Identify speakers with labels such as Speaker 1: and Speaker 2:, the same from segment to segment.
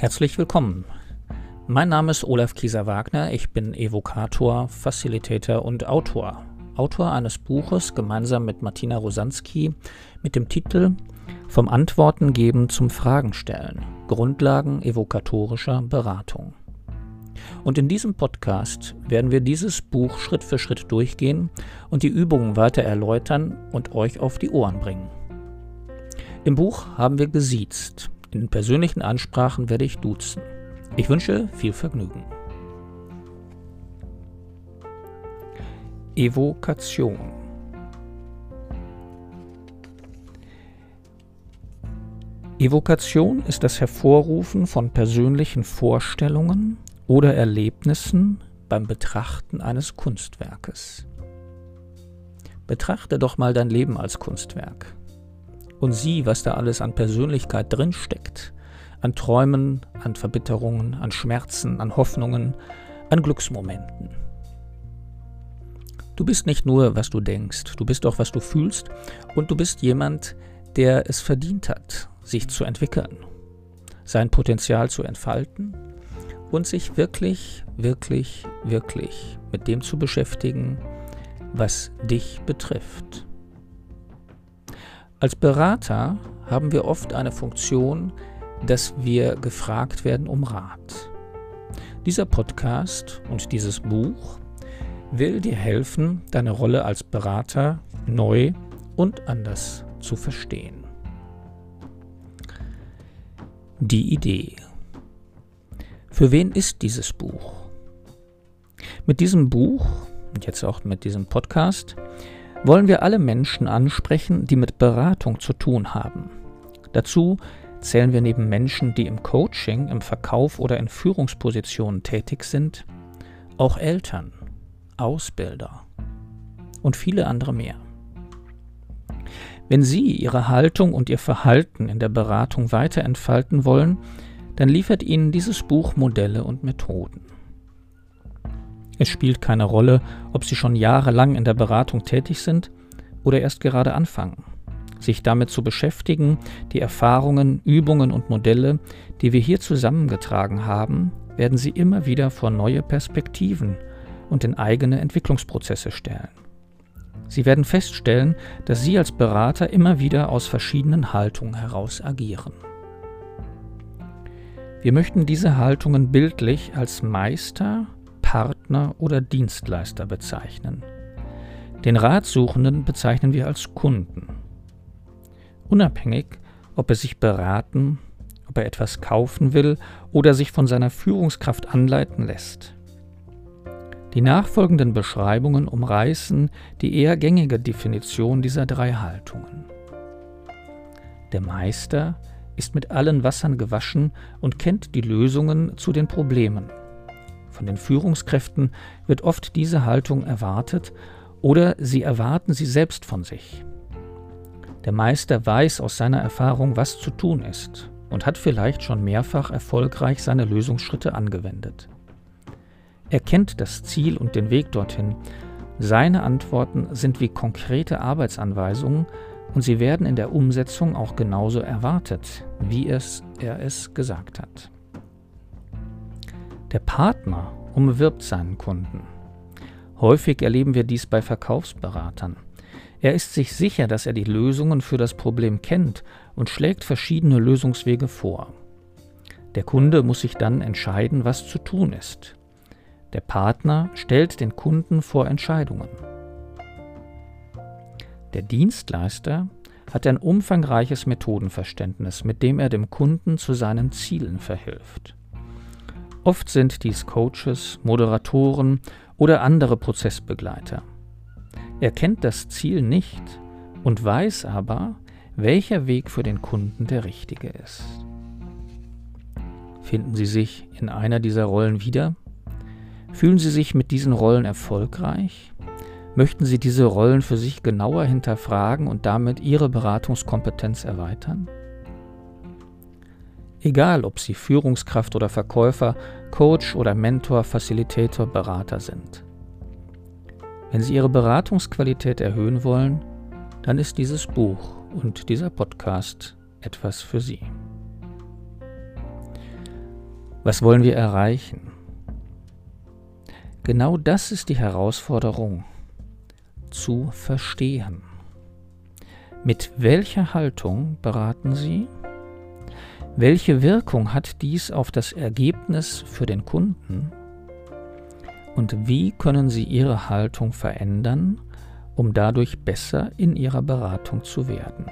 Speaker 1: Herzlich willkommen. Mein Name ist Olaf Kieser-Wagner. Ich bin Evokator, Facilitator und Autor. Autor eines Buches gemeinsam mit Martina Rosanski mit dem Titel Vom Antworten geben zum Fragen stellen. Grundlagen evokatorischer Beratung. Und in diesem Podcast werden wir dieses Buch Schritt für Schritt durchgehen und die Übungen weiter erläutern und euch auf die Ohren bringen. Im Buch haben wir gesiezt. In persönlichen Ansprachen werde ich duzen. Ich wünsche viel Vergnügen. Evokation Evokation ist das Hervorrufen von persönlichen Vorstellungen oder Erlebnissen beim Betrachten eines Kunstwerkes. Betrachte doch mal dein Leben als Kunstwerk und sieh, was da alles an Persönlichkeit drinsteckt. An Träumen, an Verbitterungen, an Schmerzen, an Hoffnungen, an Glücksmomenten. Du bist nicht nur, was du denkst, du bist auch, was du fühlst und du bist jemand, der es verdient hat, sich zu entwickeln, sein Potenzial zu entfalten und sich wirklich, wirklich, wirklich mit dem zu beschäftigen, was dich betrifft. Als Berater haben wir oft eine Funktion, dass wir gefragt werden um Rat. Dieser Podcast und dieses Buch will dir helfen, deine Rolle als Berater neu und anders zu verstehen. Die Idee. Für wen ist dieses Buch? Mit diesem Buch und jetzt auch mit diesem Podcast wollen wir alle Menschen ansprechen, die mit Beratung zu tun haben. Dazu zählen wir neben Menschen, die im Coaching, im Verkauf oder in Führungspositionen tätig sind, auch Eltern, Ausbilder und viele andere mehr. Wenn Sie Ihre Haltung und Ihr Verhalten in der Beratung weiter entfalten wollen, dann liefert Ihnen dieses Buch Modelle und Methoden. Es spielt keine Rolle, ob Sie schon jahrelang in der Beratung tätig sind oder erst gerade anfangen. Sich damit zu beschäftigen, die Erfahrungen, Übungen und Modelle, die wir hier zusammengetragen haben, werden Sie immer wieder vor neue Perspektiven und in eigene Entwicklungsprozesse stellen. Sie werden feststellen, dass Sie als Berater immer wieder aus verschiedenen Haltungen heraus agieren. Wir möchten diese Haltungen bildlich als Meister Partner oder Dienstleister bezeichnen. Den Ratsuchenden bezeichnen wir als Kunden. Unabhängig, ob er sich beraten, ob er etwas kaufen will oder sich von seiner Führungskraft anleiten lässt. Die nachfolgenden Beschreibungen umreißen die eher gängige Definition dieser drei Haltungen. Der Meister ist mit allen Wassern gewaschen und kennt die Lösungen zu den Problemen. Von den Führungskräften wird oft diese Haltung erwartet oder sie erwarten sie selbst von sich. Der Meister weiß aus seiner Erfahrung, was zu tun ist und hat vielleicht schon mehrfach erfolgreich seine Lösungsschritte angewendet. Er kennt das Ziel und den Weg dorthin. Seine Antworten sind wie konkrete Arbeitsanweisungen und sie werden in der Umsetzung auch genauso erwartet, wie es er es gesagt hat. Der Partner umwirbt seinen Kunden. Häufig erleben wir dies bei Verkaufsberatern. Er ist sich sicher, dass er die Lösungen für das Problem kennt und schlägt verschiedene Lösungswege vor. Der Kunde muss sich dann entscheiden, was zu tun ist. Der Partner stellt den Kunden vor Entscheidungen. Der Dienstleister hat ein umfangreiches Methodenverständnis, mit dem er dem Kunden zu seinen Zielen verhilft. Oft sind dies Coaches, Moderatoren oder andere Prozessbegleiter. Er kennt das Ziel nicht und weiß aber, welcher Weg für den Kunden der richtige ist. Finden Sie sich in einer dieser Rollen wieder? Fühlen Sie sich mit diesen Rollen erfolgreich? Möchten Sie diese Rollen für sich genauer hinterfragen und damit Ihre Beratungskompetenz erweitern? Egal, ob Sie Führungskraft oder Verkäufer, Coach oder Mentor, Facilitator, Berater sind. Wenn Sie Ihre Beratungsqualität erhöhen wollen, dann ist dieses Buch und dieser Podcast etwas für Sie. Was wollen wir erreichen? Genau das ist die Herausforderung, zu verstehen. Mit welcher Haltung beraten Sie? Welche Wirkung hat dies auf das Ergebnis für den Kunden? Und wie können Sie Ihre Haltung verändern, um dadurch besser in Ihrer Beratung zu werden?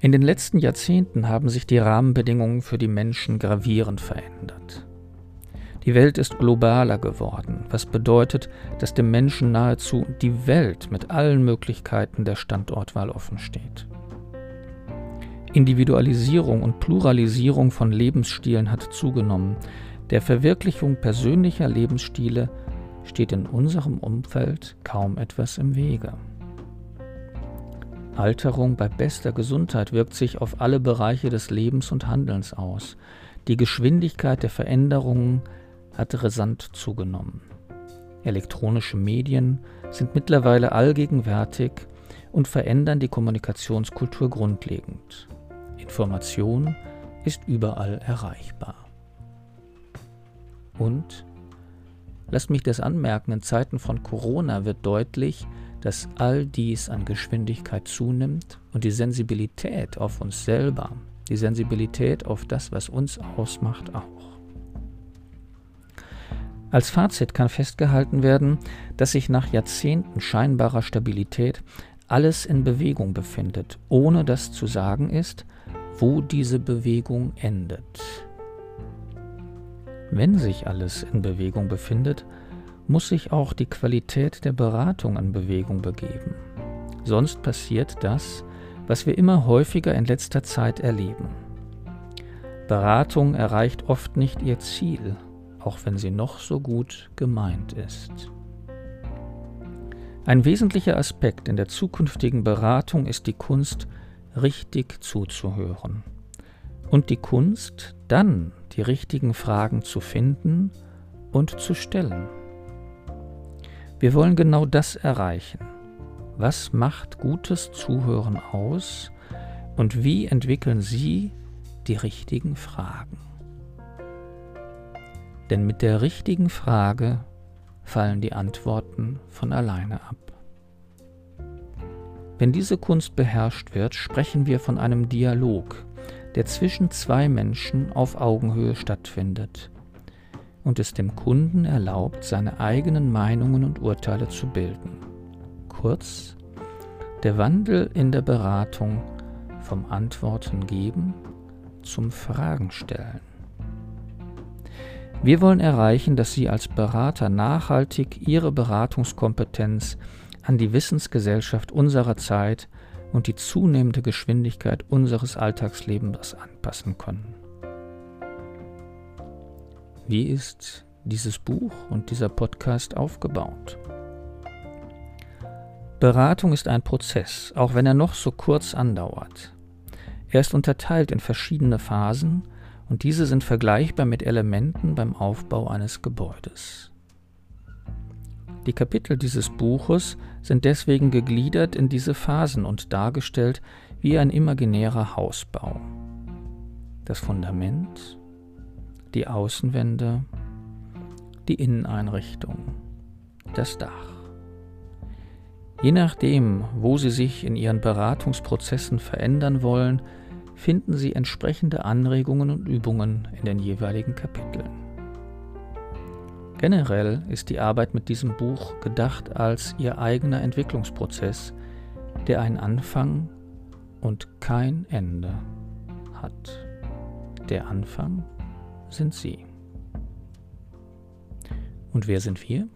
Speaker 1: In den letzten Jahrzehnten haben sich die Rahmenbedingungen für die Menschen gravierend verändert. Die Welt ist globaler geworden, was bedeutet, dass dem Menschen nahezu die Welt mit allen Möglichkeiten der Standortwahl offen steht. Individualisierung und Pluralisierung von Lebensstilen hat zugenommen. Der Verwirklichung persönlicher Lebensstile steht in unserem Umfeld kaum etwas im Wege. Alterung bei bester Gesundheit wirkt sich auf alle Bereiche des Lebens und Handelns aus. Die Geschwindigkeit der Veränderungen hat rasant zugenommen. Elektronische Medien sind mittlerweile allgegenwärtig und verändern die Kommunikationskultur grundlegend. Information ist überall erreichbar. Und, lasst mich das anmerken, in Zeiten von Corona wird deutlich, dass all dies an Geschwindigkeit zunimmt und die Sensibilität auf uns selber, die Sensibilität auf das, was uns ausmacht, auch. Als Fazit kann festgehalten werden, dass sich nach Jahrzehnten scheinbarer Stabilität alles in Bewegung befindet, ohne dass zu sagen ist, wo diese Bewegung endet. Wenn sich alles in Bewegung befindet, muss sich auch die Qualität der Beratung in Bewegung begeben. Sonst passiert das, was wir immer häufiger in letzter Zeit erleben. Beratung erreicht oft nicht ihr Ziel, auch wenn sie noch so gut gemeint ist. Ein wesentlicher Aspekt in der zukünftigen Beratung ist die Kunst, richtig zuzuhören und die Kunst, dann die richtigen Fragen zu finden und zu stellen. Wir wollen genau das erreichen. Was macht gutes Zuhören aus und wie entwickeln Sie die richtigen Fragen? Denn mit der richtigen Frage fallen die Antworten von alleine ab. Wenn diese Kunst beherrscht wird, sprechen wir von einem Dialog, der zwischen zwei Menschen auf Augenhöhe stattfindet und es dem Kunden erlaubt, seine eigenen Meinungen und Urteile zu bilden. Kurz, der Wandel in der Beratung vom Antworten geben zum Fragen stellen. Wir wollen erreichen, dass Sie als Berater nachhaltig Ihre Beratungskompetenz an die Wissensgesellschaft unserer Zeit und die zunehmende Geschwindigkeit unseres Alltagslebens anpassen können. Wie ist dieses Buch und dieser Podcast aufgebaut? Beratung ist ein Prozess, auch wenn er noch so kurz andauert. Er ist unterteilt in verschiedene Phasen und diese sind vergleichbar mit Elementen beim Aufbau eines Gebäudes. Die Kapitel dieses Buches sind deswegen gegliedert in diese Phasen und dargestellt wie ein imaginärer Hausbau. Das Fundament, die Außenwände, die Inneneinrichtung, das Dach. Je nachdem, wo Sie sich in Ihren Beratungsprozessen verändern wollen, finden Sie entsprechende Anregungen und Übungen in den jeweiligen Kapiteln. Generell ist die Arbeit mit diesem Buch gedacht als Ihr eigener Entwicklungsprozess, der einen Anfang und kein Ende hat. Der Anfang sind Sie. Und wer sind wir?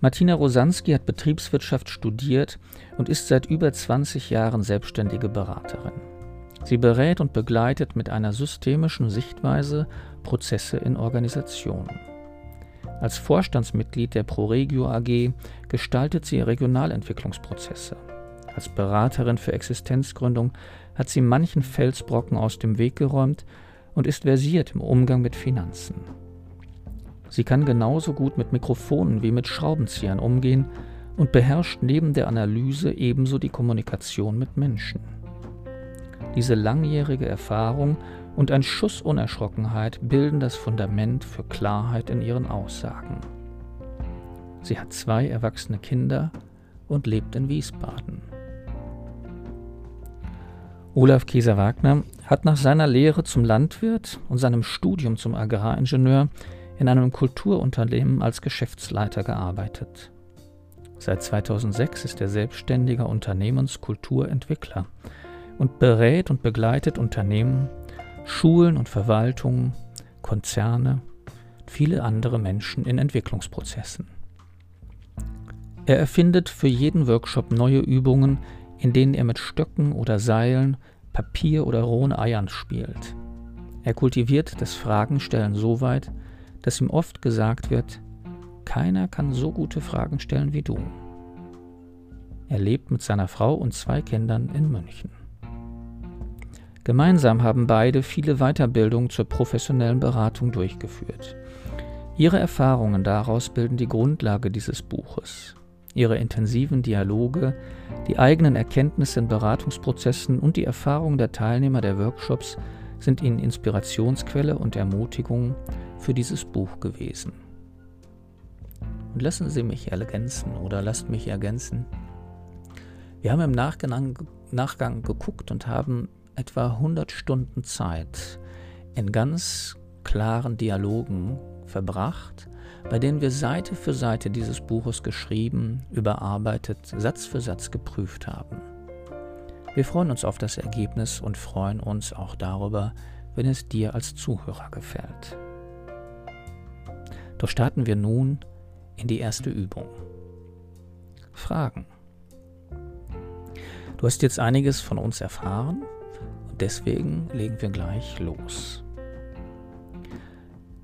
Speaker 1: Martina Rosanski hat Betriebswirtschaft studiert und ist seit über 20 Jahren selbstständige Beraterin. Sie berät und begleitet mit einer systemischen Sichtweise Prozesse in Organisationen. Als Vorstandsmitglied der ProRegio AG gestaltet sie Regionalentwicklungsprozesse. Als Beraterin für Existenzgründung hat sie manchen Felsbrocken aus dem Weg geräumt und ist versiert im Umgang mit Finanzen. Sie kann genauso gut mit Mikrofonen wie mit Schraubenziehern umgehen und beherrscht neben der Analyse ebenso die Kommunikation mit Menschen. Diese langjährige Erfahrung und ein Schuss Unerschrockenheit bilden das Fundament für Klarheit in ihren Aussagen. Sie hat zwei erwachsene Kinder und lebt in Wiesbaden. Olaf Kieser-Wagner hat nach seiner Lehre zum Landwirt und seinem Studium zum Agraringenieur in einem Kulturunternehmen als Geschäftsleiter gearbeitet. Seit 2006 ist er selbstständiger Unternehmenskulturentwickler und berät und begleitet Unternehmen, Schulen und Verwaltungen, Konzerne viele andere Menschen in Entwicklungsprozessen. Er erfindet für jeden Workshop neue Übungen, in denen er mit Stöcken oder Seilen, Papier oder rohen Eiern spielt. Er kultiviert das Fragenstellen so weit, dass ihm oft gesagt wird, keiner kann so gute Fragen stellen wie du. Er lebt mit seiner Frau und zwei Kindern in München. Gemeinsam haben beide viele Weiterbildungen zur professionellen Beratung durchgeführt. Ihre Erfahrungen daraus bilden die Grundlage dieses Buches. Ihre intensiven Dialoge, die eigenen Erkenntnisse in Beratungsprozessen und die Erfahrungen der Teilnehmer der Workshops sind ihnen Inspirationsquelle und Ermutigung für dieses Buch gewesen. Und lassen Sie mich ergänzen oder lasst mich ergänzen. Wir haben im Nachgang, geguckt und haben etwa 100 Stunden Zeit in ganz klaren Dialogen verbracht, bei denen wir Seite für Seite dieses Buches geschrieben, überarbeitet, Satz für Satz geprüft haben. Wir freuen uns auf das Ergebnis und freuen uns auch darüber, wenn es dir als Zuhörer gefällt. Doch starten wir nun in die erste Übung. Fragen. Du hast jetzt einiges von uns erfahren deswegen legen wir gleich los.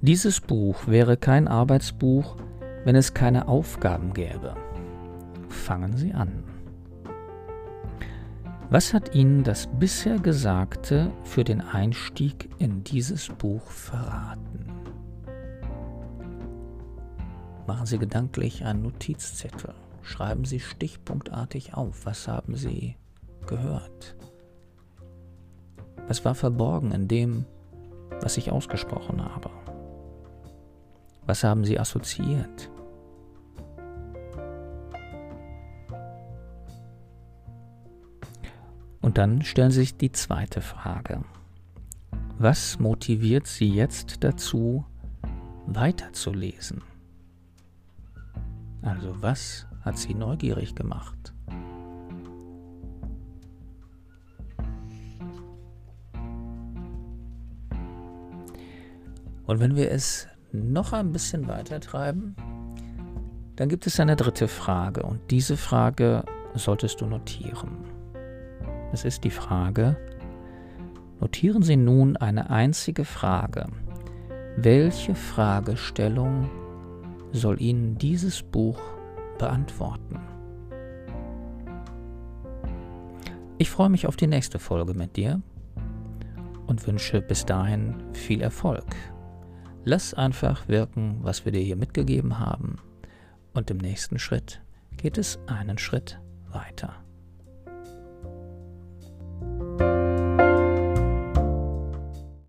Speaker 1: Dieses Buch wäre kein Arbeitsbuch, wenn es keine Aufgaben gäbe. Fangen Sie an. Was hat Ihnen das bisher Gesagte für den Einstieg in dieses Buch verraten? Machen Sie gedanklich einen Notizzettel. Schreiben Sie stichpunktartig auf. Was haben Sie gehört? Was war verborgen in dem, was ich ausgesprochen habe? Was haben Sie assoziiert? Und dann stellen Sie sich die zweite Frage. Was motiviert Sie jetzt dazu, weiterzulesen? Also was hat Sie neugierig gemacht? Und wenn wir es noch ein bisschen weiter treiben, dann gibt es eine dritte Frage und diese Frage solltest du notieren. Es ist die Frage, notieren Sie nun eine einzige Frage. Welche Fragestellung soll Ihnen dieses Buch beantworten? Ich freue mich auf die nächste Folge mit dir und wünsche bis dahin viel Erfolg. Lass einfach wirken, was wir dir hier mitgegeben haben. Und im nächsten Schritt geht es einen Schritt weiter.